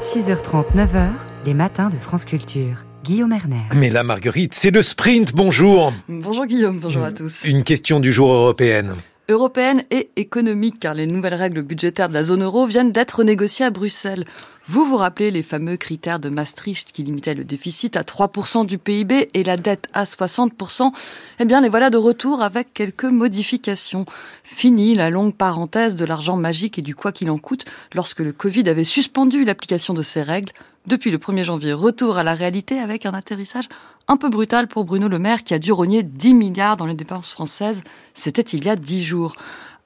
6h30, 9h, les matins de France Culture. Guillaume Erner. Mais là, Marguerite, c'est le sprint. Bonjour. Bonjour Guillaume, bonjour à tous. Une question du jour européenne. Européenne et économique, car les nouvelles règles budgétaires de la zone euro viennent d'être négociées à Bruxelles. Vous vous rappelez les fameux critères de Maastricht qui limitaient le déficit à 3% du PIB et la dette à 60% Eh bien, les voilà de retour avec quelques modifications. Fini la longue parenthèse de l'argent magique et du quoi qu'il en coûte lorsque le Covid avait suspendu l'application de ces règles. Depuis le 1er janvier, retour à la réalité avec un atterrissage un peu brutal pour Bruno Le Maire qui a dû rogner 10 milliards dans les dépenses françaises. C'était il y a 10 jours.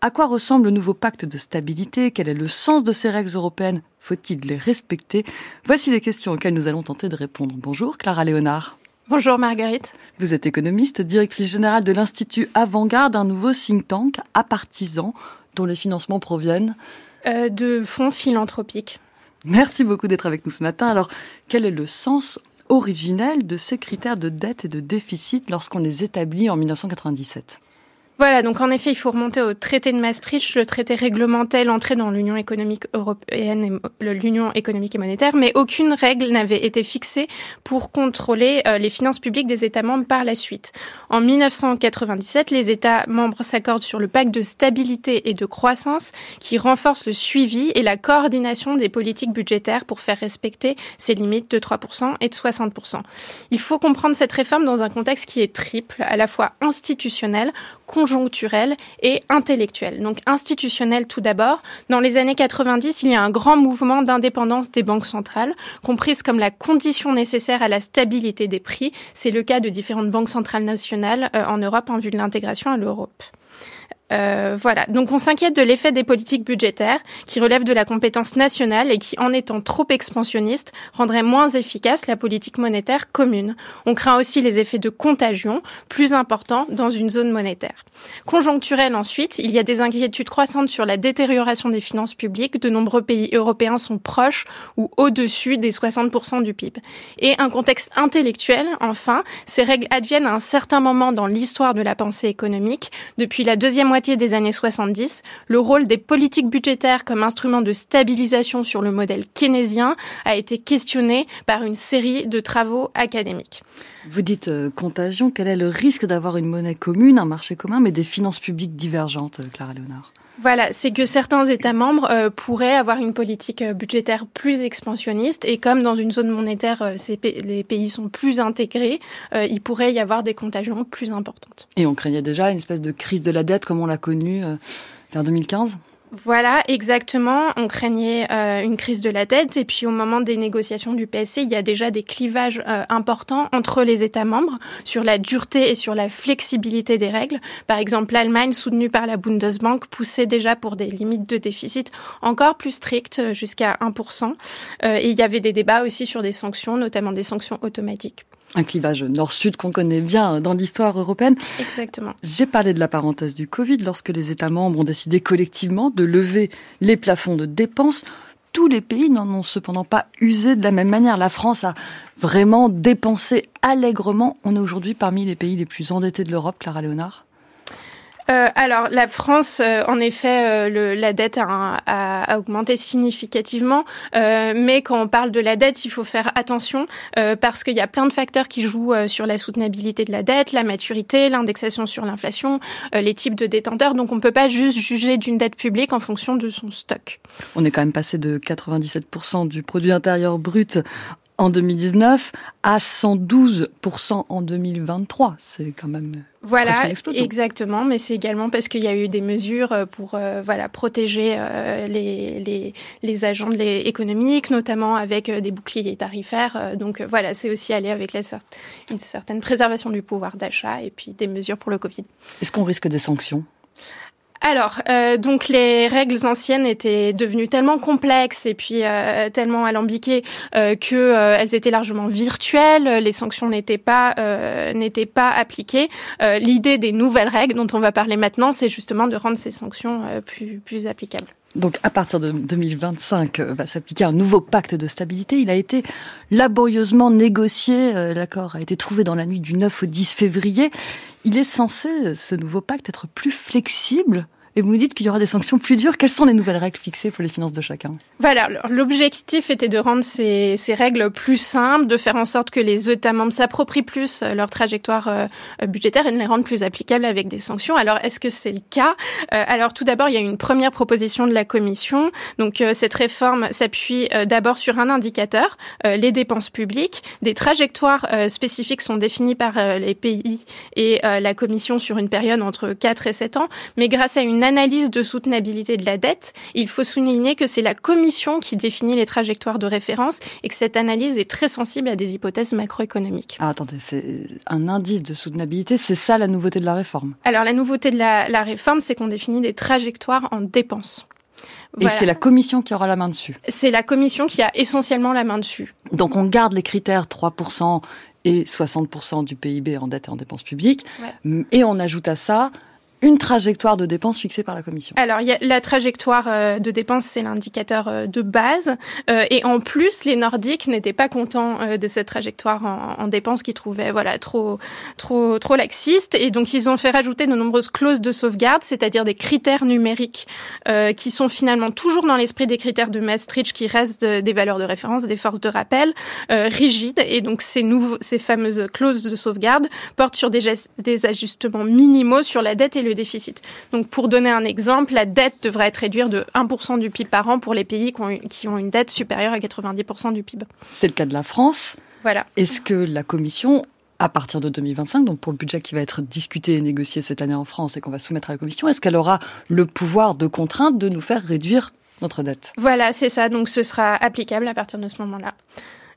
À quoi ressemble le nouveau pacte de stabilité? Quel est le sens de ces règles européennes? Faut-il les respecter? Voici les questions auxquelles nous allons tenter de répondre. Bonjour Clara Léonard. Bonjour Marguerite. Vous êtes économiste, directrice générale de l'Institut Avant-Garde, un nouveau think tank à partisans dont les financements proviennent euh, de fonds philanthropiques. Merci beaucoup d'être avec nous ce matin. Alors, quel est le sens originel de ces critères de dette et de déficit lorsqu'on les établit en 1997 voilà, donc en effet, il faut remonter au traité de Maastricht. Le traité réglementait l'entrée dans l'Union économique européenne et l'Union économique et monétaire, mais aucune règle n'avait été fixée pour contrôler euh, les finances publiques des États membres par la suite. En 1997, les États membres s'accordent sur le pacte de stabilité et de croissance qui renforce le suivi et la coordination des politiques budgétaires pour faire respecter ces limites de 3% et de 60%. Il faut comprendre cette réforme dans un contexte qui est triple, à la fois institutionnel, conjoncturel et intellectuel. Donc institutionnel tout d'abord. Dans les années 90, il y a un grand mouvement d'indépendance des banques centrales, comprise comme la condition nécessaire à la stabilité des prix. C'est le cas de différentes banques centrales nationales euh, en Europe en vue de l'intégration à l'Europe. Euh, voilà. Donc on s'inquiète de l'effet des politiques budgétaires qui relèvent de la compétence nationale et qui, en étant trop expansionnistes, rendraient moins efficace la politique monétaire commune. On craint aussi les effets de contagion plus importants dans une zone monétaire. Conjoncturel ensuite, il y a des inquiétudes croissantes sur la détérioration des finances publiques. De nombreux pays européens sont proches ou au-dessus des 60% du PIB. Et un contexte intellectuel, enfin, ces règles adviennent à un certain moment dans l'histoire de la pensée économique. Depuis la deuxième moitié des années 70, le rôle des politiques budgétaires comme instrument de stabilisation sur le modèle keynésien a été questionné par une série de travaux académiques. Vous dites euh, contagion, quel est le risque d'avoir une monnaie commune, un marché commun, mais des finances publiques divergentes, euh, Clara Léonard? Voilà, c'est que certains États membres euh, pourraient avoir une politique budgétaire plus expansionniste et comme dans une zone monétaire, les pays sont plus intégrés, il pourrait y avoir des contagions plus importantes. Et on craignait déjà une espèce de crise de la dette comme on l'a connue vers 2015 voilà, exactement. On craignait euh, une crise de la dette et puis au moment des négociations du PSC, il y a déjà des clivages euh, importants entre les États membres sur la dureté et sur la flexibilité des règles. Par exemple, l'Allemagne, soutenue par la Bundesbank, poussait déjà pour des limites de déficit encore plus strictes, euh, jusqu'à 1%. et il y avait des débats aussi sur des sanctions, notamment des sanctions automatiques un clivage nord-sud qu'on connaît bien dans l'histoire européenne. Exactement. J'ai parlé de la parenthèse du Covid lorsque les États membres ont décidé collectivement de lever les plafonds de dépenses. Tous les pays n'en ont cependant pas usé de la même manière. La France a vraiment dépensé allègrement. On est aujourd'hui parmi les pays les plus endettés de l'Europe, Clara Léonard euh, alors, la France, euh, en effet, euh, le, la dette a, a, augmenté significativement, mais quand on parle de la dette, il faut faire attention parce qu'il y a plein de facteurs qui jouent sur la soutenabilité de la dette, la maturité, l'indexation sur l'inflation, les types de détenteurs. Donc, on ne peut pas juste juger d'une dette publique en fonction de son stock. On est quand même passé de 97% du produit intérieur brut en 2019 à 112% en 2023. C'est quand même voilà, exactement, mais c'est également parce qu'il y a eu des mesures euh, pour euh, voilà protéger euh, les, les, les, agents de économiques, notamment avec des boucliers tarifaires. donc voilà, c'est aussi aller avec la, une certaine préservation du pouvoir d'achat et puis des mesures pour le Covid. Est-ce qu'on risque des sanctions? Alors, euh, donc les règles anciennes étaient devenues tellement complexes et puis euh, tellement alambiquées euh, que euh, elles étaient largement virtuelles. Les sanctions n'étaient pas n'étaient pas appliquées. L'idée des nouvelles règles dont on va parler maintenant, c'est justement de rendre ces sanctions plus plus applicables. Donc à partir de 2025 va s'appliquer un nouveau pacte de stabilité. Il a été laborieusement négocié. L'accord a été trouvé dans la nuit du 9 au 10 février. Il est censé, ce nouveau pacte, être plus flexible et vous nous dites qu'il y aura des sanctions plus dures. Quelles sont les nouvelles règles fixées pour les finances de chacun? Voilà, l'objectif était de rendre ces, ces, règles plus simples, de faire en sorte que les États membres s'approprient plus euh, leur trajectoire euh, budgétaire et de les rendre plus applicables avec des sanctions. Alors, est-ce que c'est le cas? Euh, Alors, tout d'abord, il y a une première proposition de la Commission. Donc, cette réforme s'appuie d'abord sur un indicateur, les dépenses publiques. Des trajectoires spécifiques sont définies par les pays et la Commission sur une période entre 4 et 7 ans. Mais grâce à une analyse de soutenabilité de la dette, il faut souligner que c'est la Commission qui définit les trajectoires de référence et que cette analyse est très sensible à des hypothèses macroéconomiques. Ah, attendez, c'est un indice de soutenabilité, c'est ça la nouveauté de la réforme? Alors la nouveauté de la, la réforme, c'est qu'on définit des trajectoires en dépenses. Et c'est la commission qui aura la main dessus? C'est la commission qui a essentiellement la main dessus. Donc on garde les critères 3% et 60% du PIB en dette et en dépenses publiques, et on ajoute à ça une trajectoire de dépenses fixée par la Commission Alors, y a la trajectoire euh, de dépenses, c'est l'indicateur euh, de base. Euh, et en plus, les Nordiques n'étaient pas contents de cette trajectoire en, en dépenses qu'ils trouvaient voilà, trop, trop, trop laxiste. Et donc, ils ont fait rajouter de nombreuses clauses de sauvegarde, c'est-à-dire des critères numériques qui sont finalement toujours dans l'esprit des critères de Maastricht, qui restent des valeurs de référence, des forces de rappel rigides. Et donc, ces, nouveaux, ces fameuses clauses de sauvegarde portent sur des, des ajustements minimaux sur la dette et le déficit. Donc pour donner un exemple, la dette devrait être réduite de 1% du PIB par an pour les pays qui ont, une dette supérieure à 90% du PIB. C'est le cas de la France. Voilà. Est-ce que la Commission à partir de 2025, donc pour le budget qui va être discuté et négocié cette année en France et qu'on va soumettre à la Commission, est-ce qu'elle aura le pouvoir de contrainte de nous faire réduire notre dette? Voilà, c'est ça. Donc ce sera applicable à partir de ce moment-là.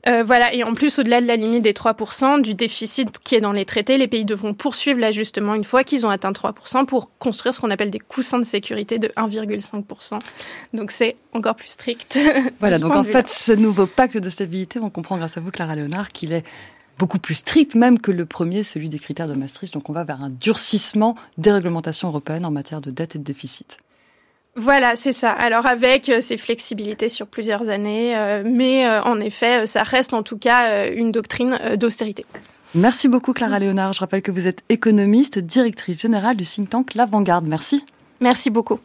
Euh, voilà, et en plus, au-delà de la limite des 3% du déficit qui est dans les traités, les pays devront poursuivre l'ajustement une fois qu'ils ont atteint 3% pour construire ce qu'on appelle des coussins de sécurité de 1,5%. Donc c'est encore plus strict. Voilà, donc en fait, ce nouveau pacte de stabilité, on comprend grâce à vous, Clara Léonard, qu'il est beaucoup plus strict même que le premier, celui des critères de Maastricht. Donc on va vers un durcissement des réglementations européennes en matière de dette et de déficit. Voilà, c'est ça. Alors avec euh, ces flexibilités sur plusieurs années, euh, mais euh, en effet, ça reste en tout cas une doctrine d'austérité. Merci beaucoup Clara Léonard. Je rappelle que vous êtes économiste, directrice générale du think tank L'Avant-Garde. Merci. Merci beaucoup.